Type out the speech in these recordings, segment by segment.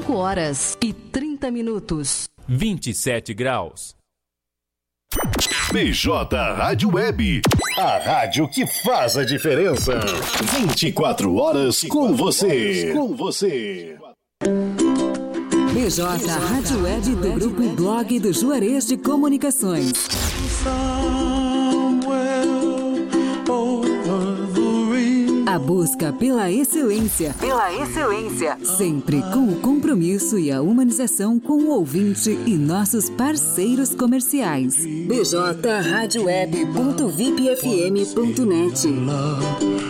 5 horas e 30 minutos. 27 graus. BJ Rádio Web. A rádio que faz a diferença. 24 horas com você. Com você. BJ Rádio Web do Grupo Blog do Juarez de Comunicações. Busca pela excelência. Pela excelência. Sempre com o compromisso e a humanização com o ouvinte e nossos parceiros comerciais. bjradioweb.vipfm.net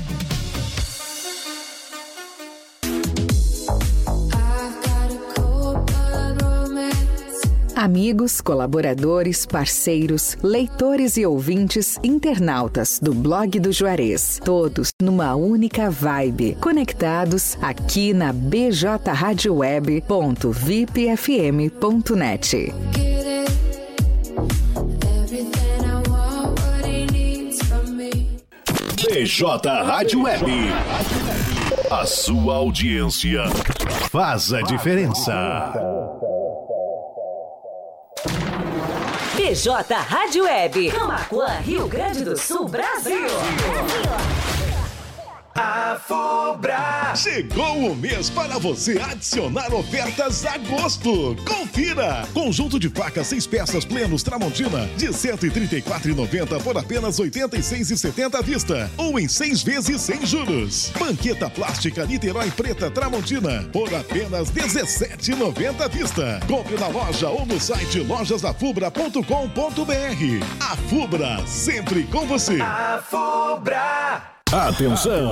Amigos, colaboradores, parceiros, leitores e ouvintes, internautas do blog do Juarez, todos numa única vibe, conectados aqui na bjradioweb.vipfm.net. BJ Rádio Web. A sua audiência faz a diferença. BJ Rádio Web. Camaquã, Rio Grande do Sul, Brasil. A Fubra! Chegou o mês para você adicionar ofertas a gosto. Confira! Conjunto de facas seis peças plenos Tramontina de 134,90 por apenas 86,70 à vista ou em seis vezes sem juros. Banqueta plástica Niterói Preta Tramontina por apenas 17,90 à vista. Compre na loja ou no site lojasdafubra.com.br. A Fubra, sempre com você. A Fubra! Atenção!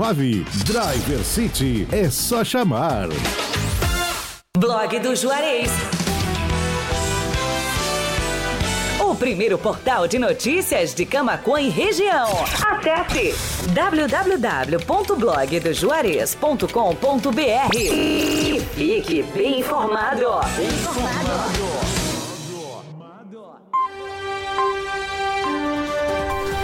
Driver City é só chamar. Blog do Juarez. O primeiro portal de notícias de Camaquã e região. Acesse www.blogdojuarez.com.br e fique bem informado. Bem informado.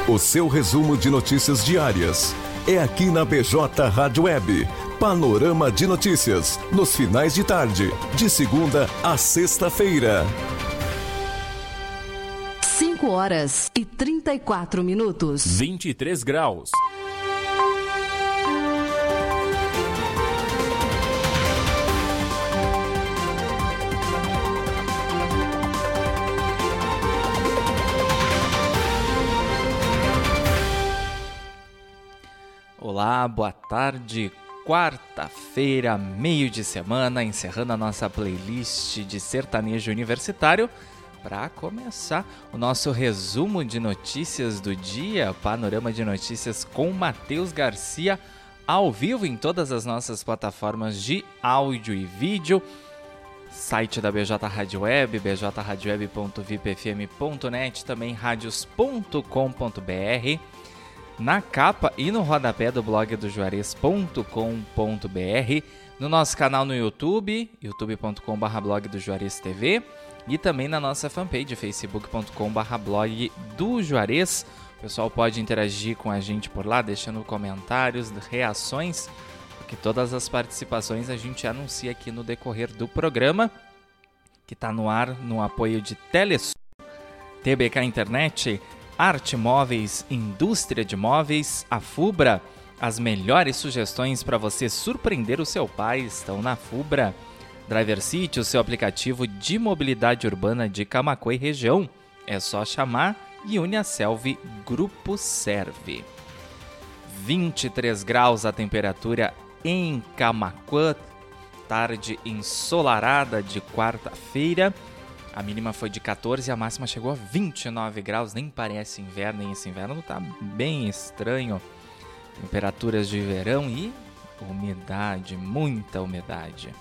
O seu resumo de notícias diárias é aqui na BJ Rádio Web. Panorama de notícias nos finais de tarde, de segunda a sexta-feira. 5 horas e 34 minutos. 23 graus. Boa tarde. Quarta-feira, meio de semana, encerrando a nossa playlist de sertanejo universitário. Para começar o nosso resumo de notícias do dia, panorama de notícias com Matheus Garcia, ao vivo em todas as nossas plataformas de áudio e vídeo. Site da BJ Rádio Web, bjradioweb.vipfm.net, também radios.com.br na capa e no rodapé do blog do Juarez.com.br, no nosso canal no YouTube, youtube.com.br blog do Juarez TV, e também na nossa fanpage facebook.com/blog do Juarez. O pessoal pode interagir com a gente por lá, deixando comentários, reações, porque todas as participações a gente anuncia aqui no decorrer do programa, que está no ar no apoio de Telesul, TBK Internet, Arte Móveis, Indústria de Móveis, a Fubra. As melhores sugestões para você surpreender o seu pai estão na Fubra. Driver City, o seu aplicativo de mobilidade urbana de Camacuã e região. É só chamar e Uniaselv Grupo Serve. 23 graus a temperatura em Camacuã, tarde ensolarada de quarta-feira. A mínima foi de 14 e a máxima chegou a 29 graus. Nem parece inverno, nem esse inverno tá bem estranho. Temperaturas de verão e umidade, muita umidade.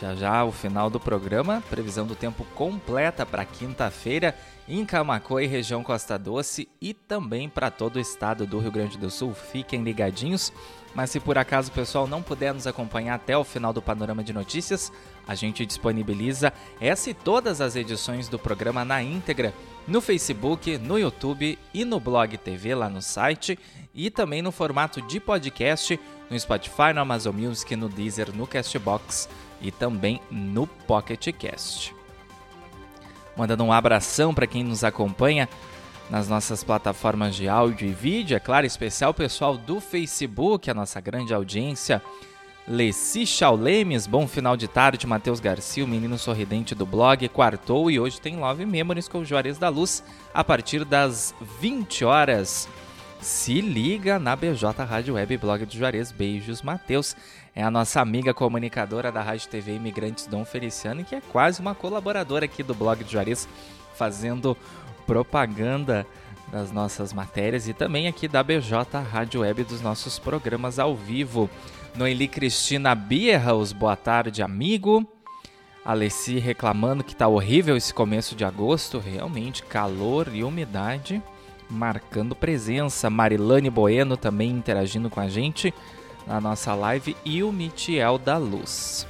Já já o final do programa, previsão do tempo completa para quinta-feira em Camacoa e região Costa Doce e também para todo o estado do Rio Grande do Sul. Fiquem ligadinhos. Mas se por acaso o pessoal não puder nos acompanhar até o final do panorama de notícias, a gente disponibiliza essa e todas as edições do programa na íntegra no Facebook, no YouTube e no Blog TV lá no site e também no formato de podcast no Spotify, no Amazon Music, no Deezer, no Castbox e também no Pocket Cast. Mandando um abração para quem nos acompanha nas nossas plataformas de áudio e vídeo, é claro, especial pessoal do Facebook, a nossa grande audiência. Leci Chaulemes, bom final de tarde, Matheus Garcia, o menino sorridente do blog, quartou e hoje tem Love Memories com o Juarez da Luz a partir das 20 horas. Se liga na BJ Rádio Web Blog do Juarez. Beijos, Matheus. É a nossa amiga comunicadora da Rádio TV Imigrantes Dom Feliciano, que é quase uma colaboradora aqui do blog do Juarez, fazendo propaganda das nossas matérias e também aqui da BJ Rádio Web dos nossos programas ao vivo. Noeli Cristina Bierhaus, boa tarde, amigo. Alessi reclamando que tá horrível esse começo de agosto, realmente calor e umidade marcando presença. Marilane Bueno também interagindo com a gente na nossa live e o Mitiel da Luz.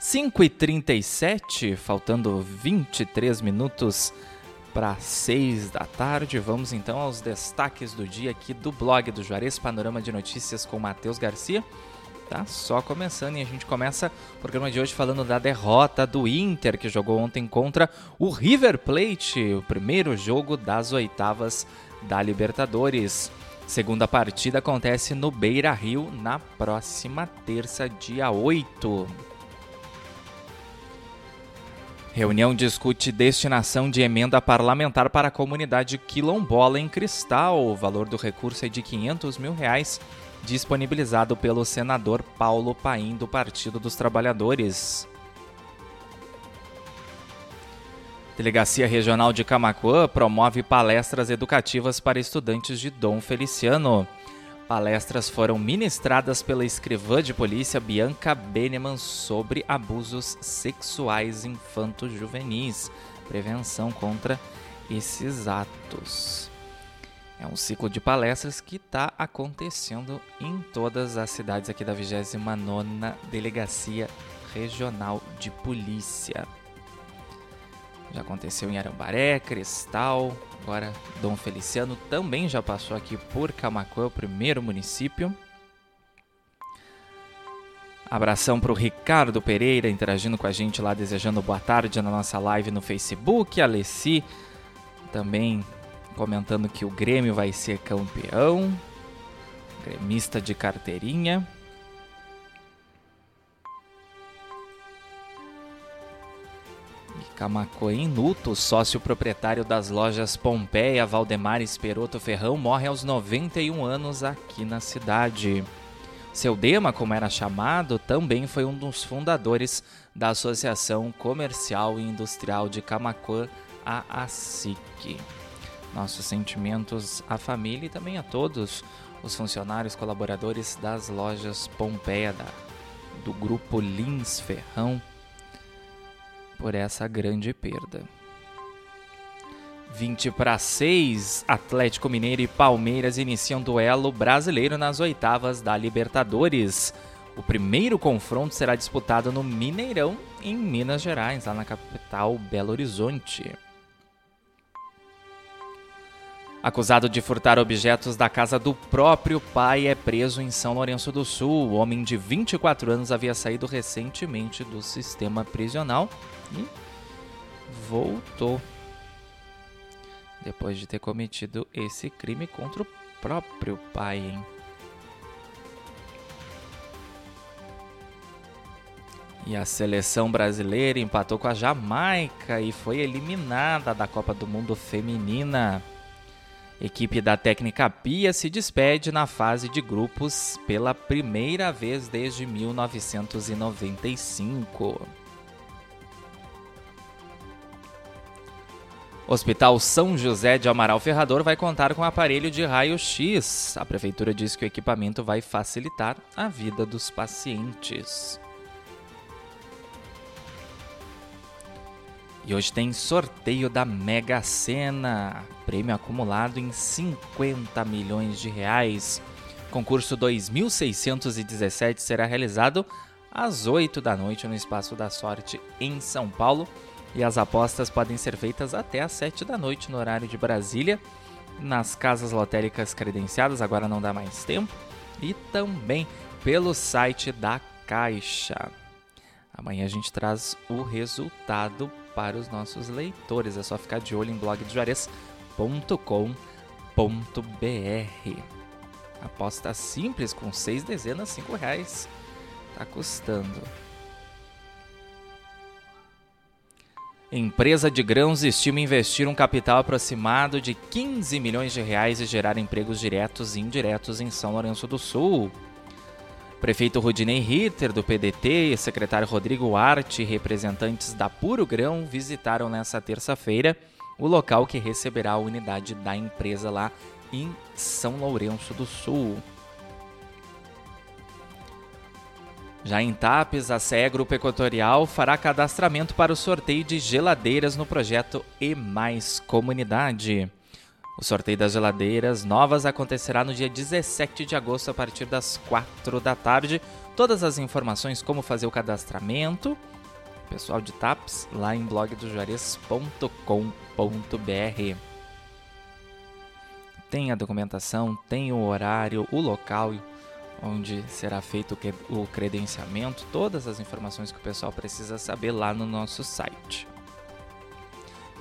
5h37, faltando 23 minutos para 6 da tarde. Vamos então aos destaques do dia aqui do blog do Juarez Panorama de Notícias com Matheus Garcia tá só começando e a gente começa o programa de hoje falando da derrota do Inter que jogou ontem contra o River Plate, o primeiro jogo das oitavas da Libertadores. Segunda partida acontece no Beira Rio na próxima terça, dia 8. Reunião discute destinação de emenda parlamentar para a comunidade quilombola em Cristal. O valor do recurso é de 500 mil reais disponibilizado pelo senador Paulo Paim do Partido dos Trabalhadores. Delegacia Regional de Camacuã promove palestras educativas para estudantes de Dom Feliciano. Palestras foram ministradas pela escrivã de polícia Bianca Beneman sobre abusos sexuais infanto-juvenis, prevenção contra esses atos. É um ciclo de palestras que está acontecendo em todas as cidades aqui da 29ª Delegacia Regional de Polícia. Já aconteceu em Arambaré, Cristal, agora Dom Feliciano também já passou aqui por Camacuã, o primeiro município. Abração para o Ricardo Pereira interagindo com a gente lá, desejando boa tarde na nossa live no Facebook. Alessi também comentando que o Grêmio vai ser campeão. Gremista de carteirinha. Camacoa em luto, sócio proprietário das lojas Pompeia, Valdemar Esperoto Ferrão, morre aos 91 anos aqui na cidade. Seu Dema, como era chamado, também foi um dos fundadores da Associação Comercial e Industrial de Camacoa, a ASIC nossos sentimentos à família e também a todos os funcionários colaboradores das lojas Pompeia da, do grupo Lins Ferrão por essa grande perda. 20 para 6, Atlético Mineiro e Palmeiras iniciam duelo brasileiro nas oitavas da Libertadores. O primeiro confronto será disputado no Mineirão, em Minas Gerais, lá na capital Belo Horizonte. Acusado de furtar objetos da casa do próprio pai, é preso em São Lourenço do Sul. O homem de 24 anos havia saído recentemente do sistema prisional e voltou depois de ter cometido esse crime contra o próprio pai. Hein? E a seleção brasileira empatou com a Jamaica e foi eliminada da Copa do Mundo Feminina. Equipe da técnica Pia se despede na fase de grupos pela primeira vez desde 1995. Hospital São José de Amaral Ferrador vai contar com aparelho de raio-x. A prefeitura diz que o equipamento vai facilitar a vida dos pacientes. E hoje tem sorteio da Mega Sena, prêmio acumulado em 50 milhões de reais. Concurso 2617 será realizado às 8 da noite no Espaço da Sorte em São Paulo e as apostas podem ser feitas até às 7 da noite no horário de Brasília, nas casas lotéricas credenciadas, agora não dá mais tempo, e também pelo site da Caixa. Amanhã a gente traz o resultado para os nossos leitores. É só ficar de olho em blogdojuarez.com.br. Aposta simples com seis dezenas, cinco reais. Tá custando. Empresa de grãos estima investir um capital aproximado de 15 milhões de reais e gerar empregos diretos e indiretos em São Lourenço do Sul. Prefeito Rudinei Ritter, do PDT, e secretário Rodrigo Arte, representantes da Puro Grão, visitaram nesta terça-feira o local que receberá a unidade da empresa lá em São Lourenço do Sul. Já em Tapes, a CE Grupo Equatorial fará cadastramento para o sorteio de geladeiras no projeto E Mais Comunidade. O sorteio das geladeiras novas acontecerá no dia 17 de agosto a partir das 4 da tarde. Todas as informações como fazer o cadastramento, pessoal de TAPS, lá em blogdojuarez.com.br. Tem a documentação, tem o horário, o local onde será feito o credenciamento, todas as informações que o pessoal precisa saber lá no nosso site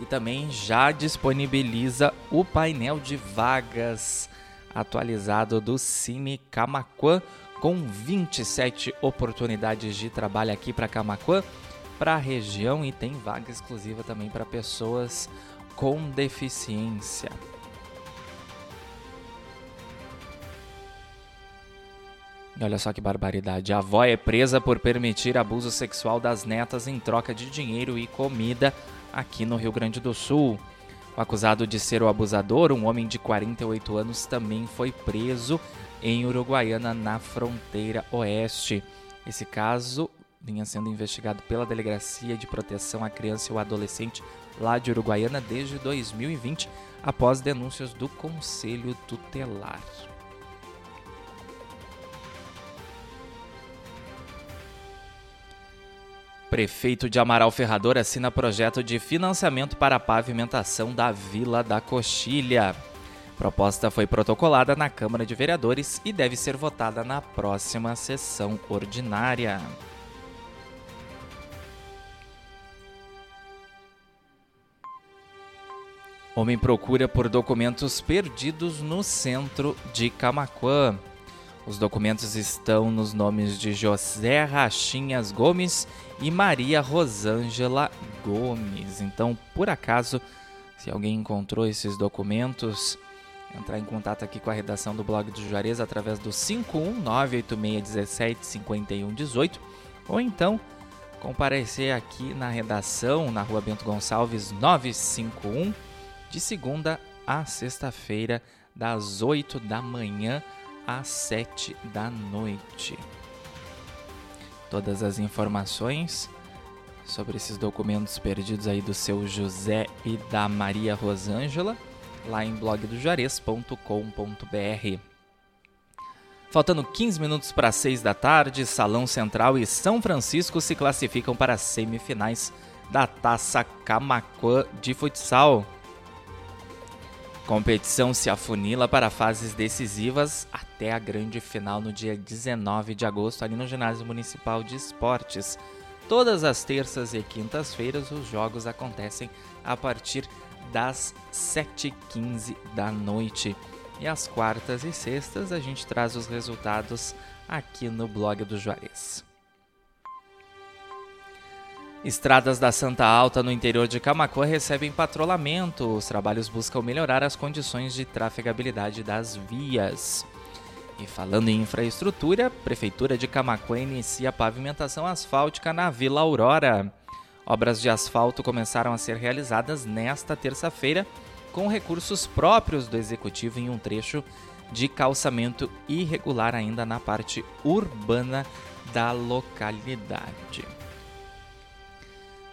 e também já disponibiliza o painel de vagas atualizado do Cine Camaquã com 27 oportunidades de trabalho aqui para Camaquã, para a região e tem vaga exclusiva também para pessoas com deficiência. Olha só que barbaridade. A avó é presa por permitir abuso sexual das netas em troca de dinheiro e comida aqui no Rio Grande do Sul. O acusado de ser o abusador, um homem de 48 anos, também foi preso em Uruguaiana, na fronteira oeste. Esse caso vinha sendo investigado pela Delegacia de Proteção à Criança e ao Adolescente lá de Uruguaiana desde 2020, após denúncias do Conselho Tutelar. Prefeito de Amaral Ferrador assina projeto de financiamento para a pavimentação da Vila da Coxilha. Proposta foi protocolada na Câmara de Vereadores e deve ser votada na próxima sessão ordinária. Homem procura por documentos perdidos no centro de Camaquã. Os documentos estão nos nomes de José Rachinhas Gomes e Maria Rosângela Gomes. Então, por acaso, se alguém encontrou esses documentos, entrar em contato aqui com a redação do blog do Juarez através do 51986175118 ou então comparecer aqui na redação na Rua Bento Gonçalves 951 de segunda a sexta-feira das 8 da manhã às 7 da noite. Todas as informações sobre esses documentos perdidos aí do seu José e da Maria Rosângela lá em blogdojuarez.com.br. Faltando 15 minutos para 6 da tarde, Salão Central e São Francisco se classificam para as semifinais da Taça Camacuã de futsal. Competição se afunila para fases decisivas até a grande final no dia 19 de agosto, ali no Ginásio Municipal de Esportes. Todas as terças e quintas-feiras os jogos acontecem a partir das 7h15 da noite. E às quartas e sextas a gente traz os resultados aqui no blog do Juarez. Estradas da Santa Alta no interior de Camacuã recebem patrulhamento. Os trabalhos buscam melhorar as condições de trafegabilidade das vias. E falando em infraestrutura, a Prefeitura de Camacuã inicia a pavimentação asfáltica na Vila Aurora. Obras de asfalto começaram a ser realizadas nesta terça-feira com recursos próprios do executivo em um trecho de calçamento irregular ainda na parte urbana da localidade.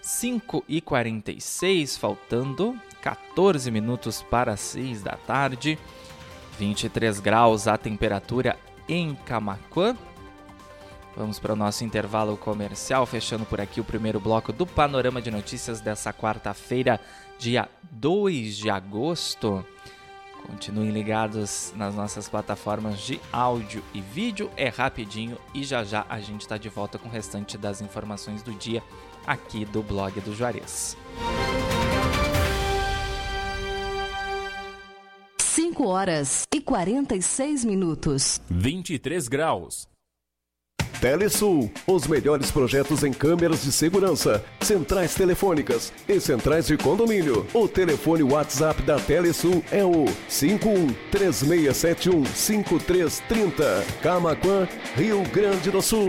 5 e 46, faltando 14 minutos para 6 da tarde. 23 graus a temperatura em Camacuã. Vamos para o nosso intervalo comercial, fechando por aqui o primeiro bloco do Panorama de Notícias dessa quarta-feira, dia 2 de agosto. Continuem ligados nas nossas plataformas de áudio e vídeo, é rapidinho e já já a gente está de volta com o restante das informações do dia aqui do blog do Juarez. 5 horas e 46 minutos. 23 graus. Telesul, os melhores projetos em câmeras de segurança, centrais telefônicas e centrais de condomínio. O telefone WhatsApp da Telesul é o 51 3671 5330. Camaquã, Rio Grande do Sul.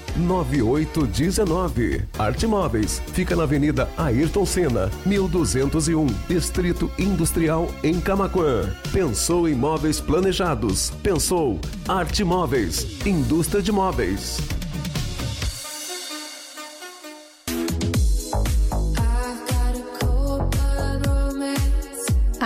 9819. Arte Móveis fica na Avenida Ayrton Senna, 1201, Distrito Industrial em Camaquã. Pensou em móveis planejados? Pensou Arte Móveis, indústria de móveis.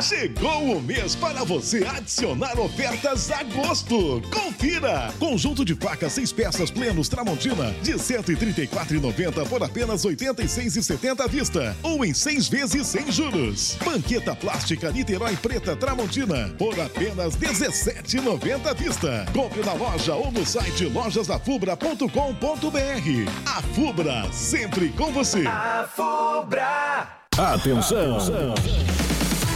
Chegou o mês para você adicionar ofertas a gosto. Confira! Conjunto de facas seis peças plenos Tramontina de 134,90 por apenas 86,70 à vista ou em seis vezes sem juros. Banqueta plástica Niterói Preta Tramontina por apenas 17,90 à vista. Compre na loja ou no site lojasdafubra.com.br. A Fubra sempre com você. A Fubra. Atenção.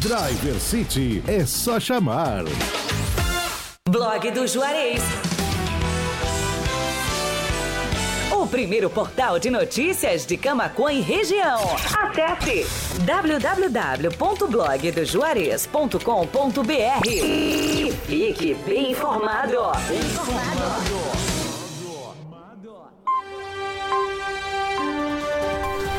Driver City é só chamar. Blog do Juarez. O primeiro portal de notícias de Camacuã e região. Acesse www.blogdojuarez.com.br e fique bem informado. Bem informado.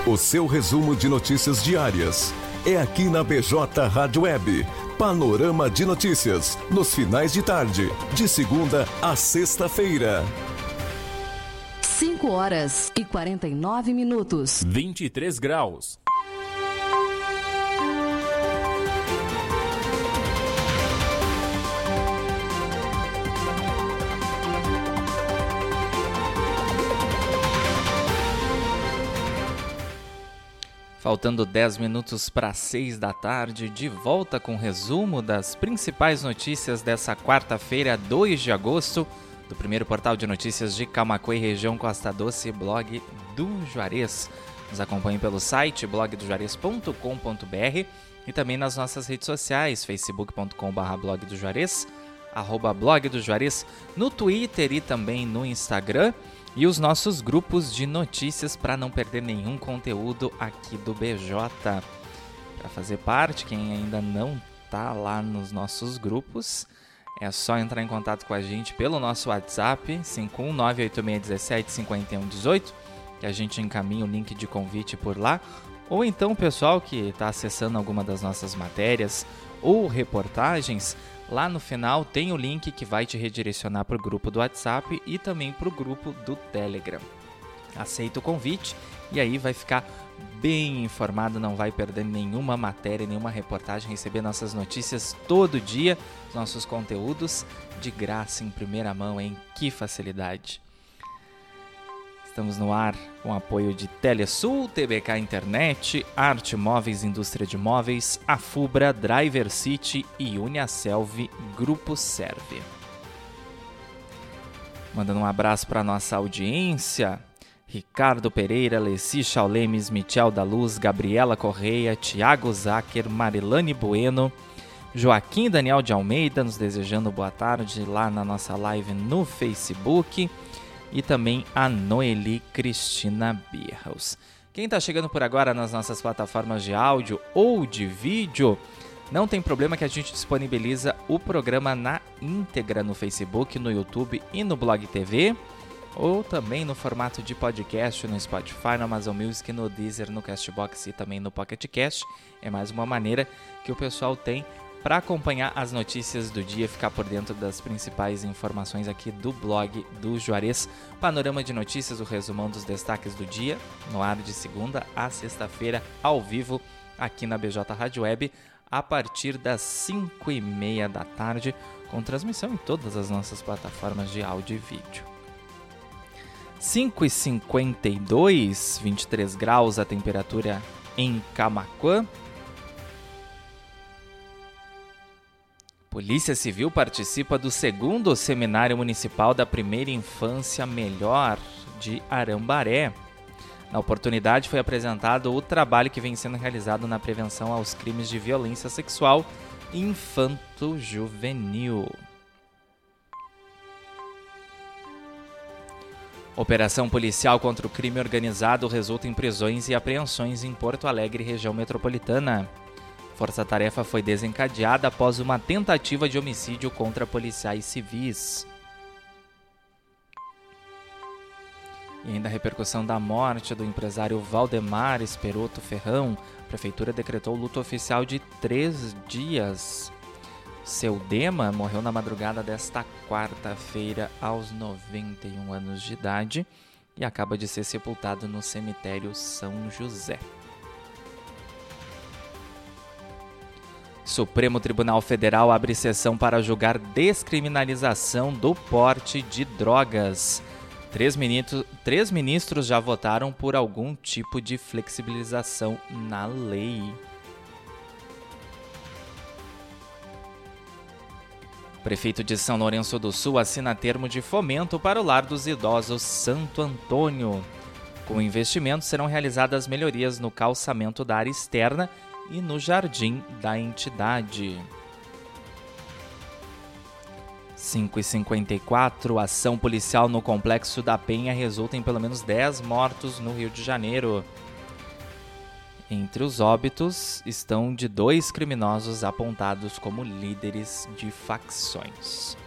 O seu resumo de notícias diárias é aqui na BJ Rádio Web. Panorama de notícias nos finais de tarde, de segunda a sexta-feira. 5 horas e 49 minutos. 23 graus. Faltando 10 minutos para 6 da tarde, de volta com o resumo das principais notícias dessa quarta-feira, 2 de agosto, do primeiro portal de notícias de Camacuã região Costa Doce, blog do Juarez. Nos acompanhe pelo site blogdojuarez.com.br e também nas nossas redes sociais, facebook.com.br blog do Juarez, arroba blog do Juarez, no Twitter e também no Instagram e os nossos grupos de notícias para não perder nenhum conteúdo aqui do BJ. Para fazer parte, quem ainda não tá lá nos nossos grupos, é só entrar em contato com a gente pelo nosso WhatsApp 51986175118, que a gente encaminha o link de convite por lá, ou então o pessoal que está acessando alguma das nossas matérias ou reportagens, Lá no final tem o link que vai te redirecionar para o grupo do WhatsApp e também para o grupo do Telegram. Aceita o convite e aí vai ficar bem informado, não vai perder nenhuma matéria, nenhuma reportagem, receber nossas notícias todo dia, nossos conteúdos de graça em primeira mão, hein? Que facilidade! Estamos no ar com apoio de Telesul, TBK Internet, Arte Móveis Indústria de Móveis, Afubra, Driver City e Uniaselv Grupo Serve. Mandando um abraço para nossa audiência. Ricardo Pereira, Leci Chaulemes, Michel da Luz, Gabriela Correia, Tiago Zacher, Marilane Bueno, Joaquim Daniel de Almeida nos desejando boa tarde lá na nossa live no Facebook e também a Noeli Cristina Birros. Quem está chegando por agora nas nossas plataformas de áudio ou de vídeo, não tem problema que a gente disponibiliza o programa na íntegra no Facebook, no YouTube e no Blog TV, ou também no formato de podcast no Spotify, no Amazon Music, no Deezer, no Castbox e também no Pocket Cast. É mais uma maneira que o pessoal tem para acompanhar as notícias do dia, ficar por dentro das principais informações aqui do blog do Juarez. Panorama de notícias, o resumão dos destaques do dia, no ar de segunda a sexta-feira, ao vivo, aqui na BJ Rádio Web, a partir das 5 e meia da tarde, com transmissão em todas as nossas plataformas de áudio e vídeo. 5 e 52, 23 graus a temperatura em Camaquã. Polícia Civil participa do segundo Seminário Municipal da Primeira Infância Melhor de Arambaré. Na oportunidade foi apresentado o trabalho que vem sendo realizado na prevenção aos crimes de violência sexual infanto-juvenil. Operação policial contra o crime organizado resulta em prisões e apreensões em Porto Alegre, região metropolitana. Força-tarefa foi desencadeada após uma tentativa de homicídio contra policiais civis. E ainda a repercussão da morte do empresário Valdemar Esperoto Ferrão, a prefeitura decretou luto oficial de três dias. Seu Dema morreu na madrugada desta quarta-feira, aos 91 anos de idade, e acaba de ser sepultado no cemitério São José. Supremo Tribunal Federal abre sessão para julgar descriminalização do porte de drogas. Três, ministros, três ministros já votaram por algum tipo de flexibilização na lei. Prefeito de São Lourenço do Sul assina termo de fomento para o Lar dos Idosos Santo Antônio. Com o investimento serão realizadas melhorias no calçamento da área externa e no jardim da entidade. 5h54, ação policial no complexo da Penha resulta em pelo menos 10 mortos no Rio de Janeiro. Entre os óbitos estão de dois criminosos apontados como líderes de facções.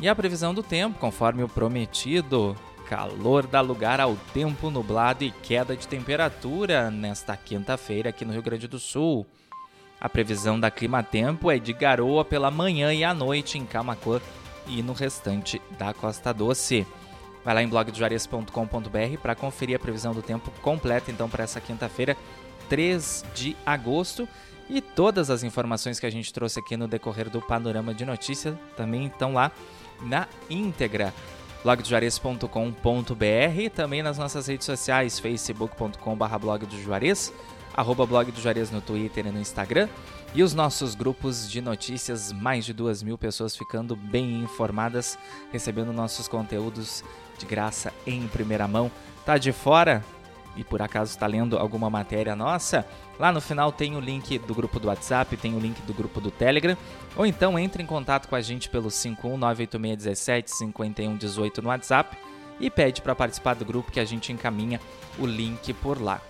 E a previsão do tempo, conforme o prometido, Calor dá lugar ao tempo nublado e queda de temperatura nesta quinta-feira aqui no Rio Grande do Sul. A previsão da Clima Tempo é de garoa pela manhã e à noite em Camacuã e no restante da Costa Doce. Vai lá em blogdojuarez.com.br para conferir a previsão do tempo completa então para essa quinta-feira, 3 de agosto. E todas as informações que a gente trouxe aqui no decorrer do Panorama de Notícias também estão lá na íntegra blogdojuarez.com.br, também nas nossas redes sociais, facebook.com.br blog do Juarez, arroba blog do Juarez no Twitter e no Instagram, e os nossos grupos de notícias, mais de duas mil pessoas ficando bem informadas, recebendo nossos conteúdos de graça em primeira mão. Tá de fora? E por acaso está lendo alguma matéria nossa? Lá no final tem o link do grupo do WhatsApp, tem o link do grupo do Telegram, ou então entre em contato com a gente pelo 51986175118 no WhatsApp e pede para participar do grupo que a gente encaminha o link por lá.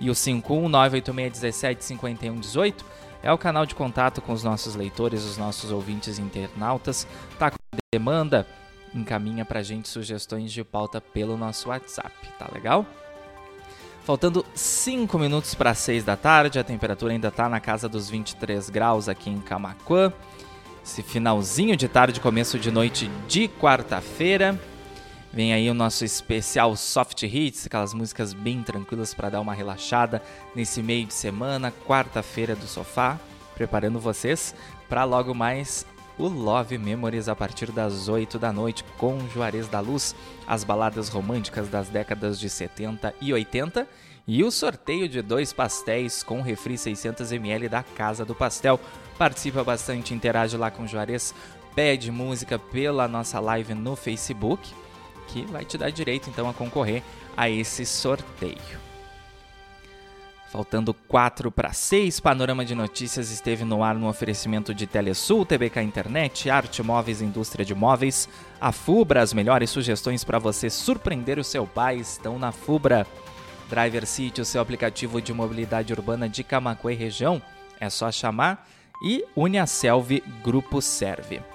E o 51986175118 é o canal de contato com os nossos leitores, os nossos ouvintes internautas. Tá com demanda? Encaminha pra gente sugestões de pauta pelo nosso WhatsApp, tá legal? Faltando 5 minutos para 6 da tarde, a temperatura ainda está na casa dos 23 graus aqui em Camacuã. Esse finalzinho de tarde, começo de noite de quarta-feira. Vem aí o nosso especial Soft Hits, aquelas músicas bem tranquilas para dar uma relaxada nesse meio de semana, quarta-feira do sofá, preparando vocês para logo mais o Love Memories a partir das 8 da noite com Juarez da Luz, as baladas românticas das décadas de 70 e 80 e o sorteio de dois pastéis com refri 600ml da Casa do Pastel. Participa bastante, interage lá com Juarez, pede música pela nossa live no Facebook, que vai te dar direito então a concorrer a esse sorteio. Faltando 4 para 6, Panorama de Notícias esteve no ar no oferecimento de Telesul, TBK Internet, Arte Móveis, Indústria de Móveis, a Fubra. As melhores sugestões para você surpreender o seu pai estão na Fubra. Driver City, o seu aplicativo de mobilidade urbana de Camacuã e região, é só chamar e Uniaselv Grupo Serve.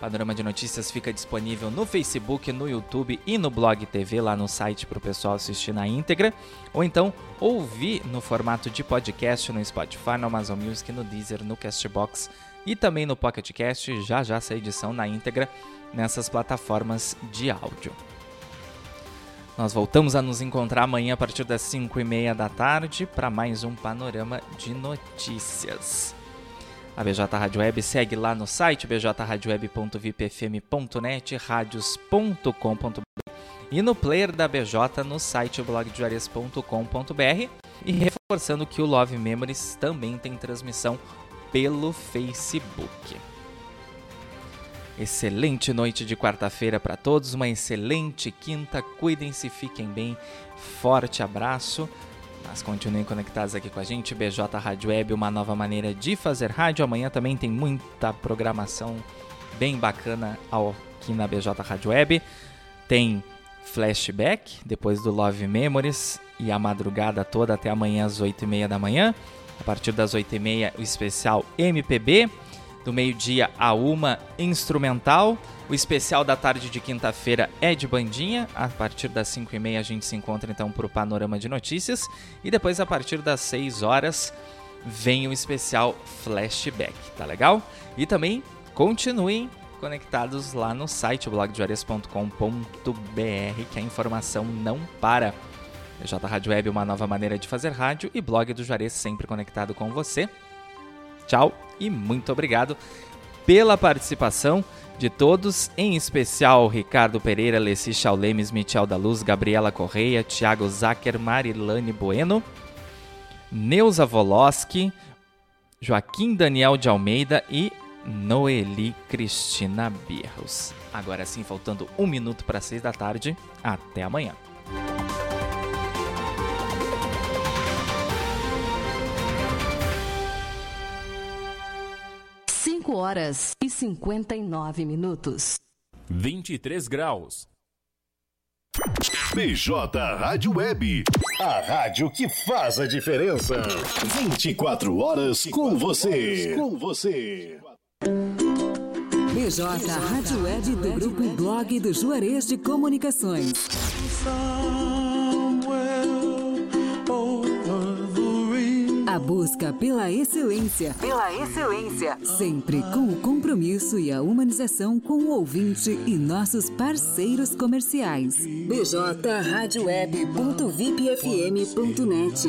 Panorama de Notícias fica disponível no Facebook, no YouTube e no Blog TV, lá no site para o pessoal assistir na íntegra, ou então ouvir no formato de podcast no Spotify, no Amazon Music, no Deezer, no Castbox e também no Pocket Cast, já já essa edição na íntegra nessas plataformas de áudio. Nós voltamos a nos encontrar amanhã a partir das 5 e meia da tarde para mais um panorama de notícias. A BJ Rádio Web segue lá no site bjradioweb.vipfm.net, radios.com.br e no player da BJ no site blogdejuarez.com.br e reforçando que o Love Memories também tem transmissão pelo Facebook. Excelente noite de quarta-feira para todos, uma excelente quinta. Cuidem-se, fiquem bem. Forte abraço. Mas continuem conectados aqui com a gente. BJ Rádio Web, uma nova maneira de fazer rádio. Amanhã também tem muita programação bem bacana aqui na BJ Rádio Web. Tem flashback depois do Love Memories e a madrugada toda até amanhã às 8h30 da manhã. A partir das 8h30, o especial MPB. Do meio-dia a uma, instrumental. O especial da tarde de quinta-feira é de bandinha. A partir das 5 e meia a gente se encontra então para o Panorama de Notícias. E depois, a partir das 6 horas, vem o especial Flashback, tá legal? E também continuem conectados lá no site blogdejuarez.com.br que a informação não para. J Rádio Web, uma nova maneira de fazer rádio e blog do Juarez sempre conectado com você. Tchau e muito obrigado pela participação de todos, em especial Ricardo Pereira, Leci Chaulemes, Michel da Luz, Gabriela Correia, Thiago Zacher, Marilane Bueno, Neuza Voloski, Joaquim Daniel de Almeida e Noeli Cristina Birros. Agora sim, faltando um minuto para seis da tarde. Até amanhã. 5 horas e 59 minutos. 23 graus. BJ Rádio Web. A rádio que faz a diferença. 24 horas com você. Com você. BJ Rádio Web do Grupo Blog do Juarez de Comunicações. A busca pela excelência. Pela excelência. Sempre com o compromisso e a humanização com o ouvinte e nossos parceiros comerciais. bjradioweb.vipfm.net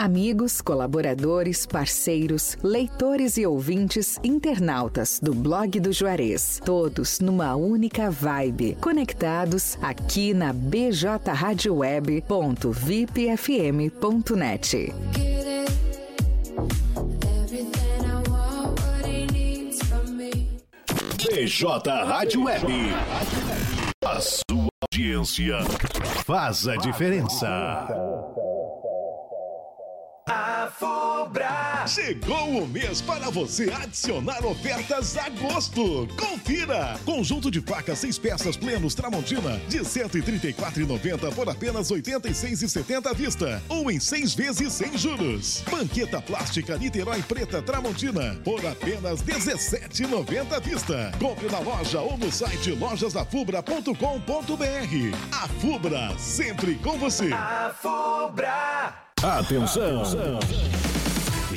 Amigos, colaboradores, parceiros, leitores e ouvintes, internautas do blog do Juarez, todos numa única vibe, conectados aqui na bjradioweb.vipfm.net. BJ Rádio Web. A sua audiência faz a diferença. Fubra! Chegou o mês para você adicionar ofertas a gosto. Confira! Conjunto de facas seis peças plenos Tramontina de R$ 134,90 por apenas R$ 86,70 à vista ou em seis vezes sem juros. Banqueta plástica Niterói Preta Tramontina por apenas R$ 17,90 à vista. Compre na loja ou no site lojasafubra.com.br. A Fubra, sempre com você. A Fubra! Atenção!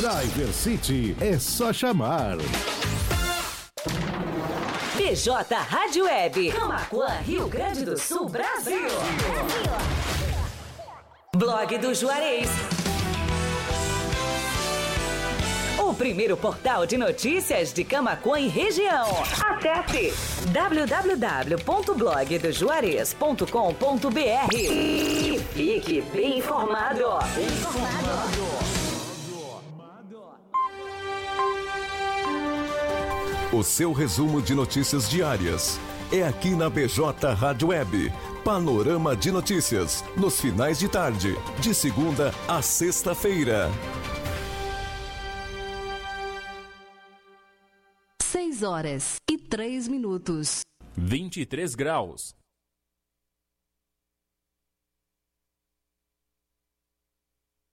Driver City é só chamar. PJ Rádio Web, Camaquã, Rio Grande do Sul, Brasil. Blog do Juarez. O primeiro portal de notícias de Camaquã e região. Acesse www.blogdojuarez.com.br e fique bem informado. Bem informado. O seu resumo de notícias diárias é aqui na BJ Rádio Web. Panorama de notícias nos finais de tarde, de segunda a sexta-feira. 6 horas e 3 minutos. 23 graus.